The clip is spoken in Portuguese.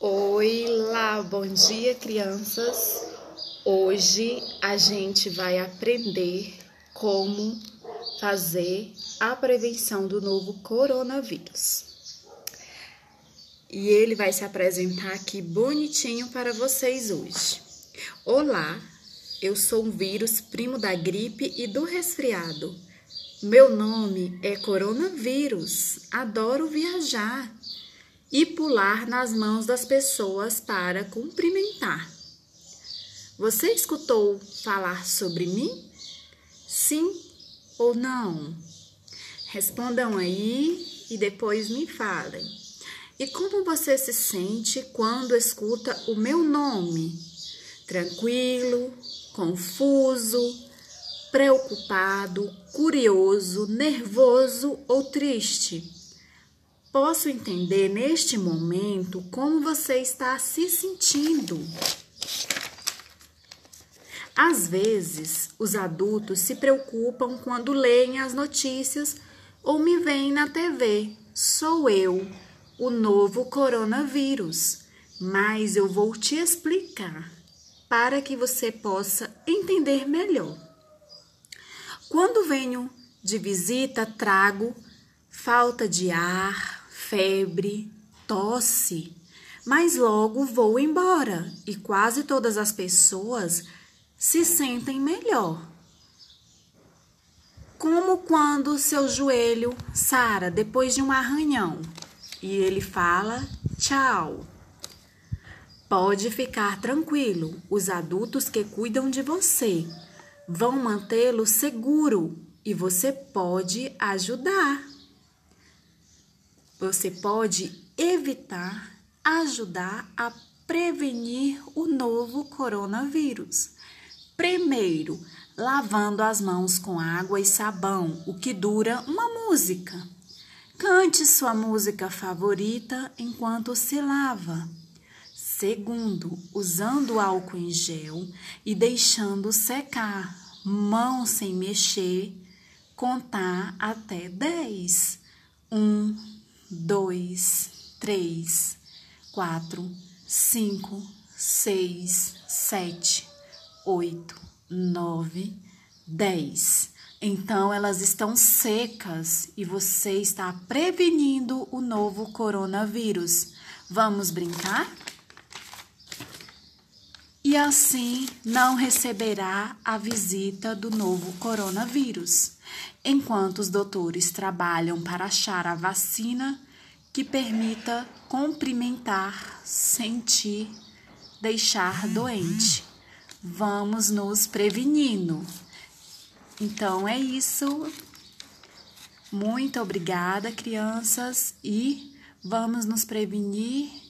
Oi lá, bom dia, crianças. Hoje a gente vai aprender como fazer a prevenção do novo coronavírus. E ele vai se apresentar aqui bonitinho para vocês hoje. Olá, eu sou um vírus primo da gripe e do resfriado. Meu nome é coronavírus. Adoro viajar e pular nas mãos das pessoas para cumprimentar. Você escutou falar sobre mim? Sim ou não? Respondam aí e depois me falem. E como você se sente quando escuta o meu nome? Tranquilo, confuso, preocupado, curioso, nervoso ou triste? Posso entender neste momento como você está se sentindo. Às vezes, os adultos se preocupam quando leem as notícias ou me veem na TV. Sou eu, o novo coronavírus. Mas eu vou te explicar para que você possa entender melhor. Quando venho de visita, trago falta de ar, febre, tosse, mas logo vou embora e quase todas as pessoas se sentem melhor. Como quando seu joelho sara depois de um arranhão e ele fala tchau. Pode ficar tranquilo, os adultos que cuidam de você vão mantê-lo seguro e você pode ajudar. Você pode evitar, ajudar a prevenir o novo coronavírus. Primeiro, lavando as mãos com água e sabão, o que dura uma música. Cante sua música favorita enquanto se lava. Segundo, usando álcool em gel e deixando secar, mão sem mexer, contar até 10. 1, dois, três, quatro, cinco, seis, sete, oito, nove, dez. Então elas estão secas e você está prevenindo o novo coronavírus. Vamos brincar? E assim não receberá a visita do novo coronavírus enquanto os doutores trabalham para achar a vacina que permita cumprimentar, sentir, deixar doente. Vamos nos prevenindo. Então é isso. Muito obrigada, crianças, e vamos nos prevenir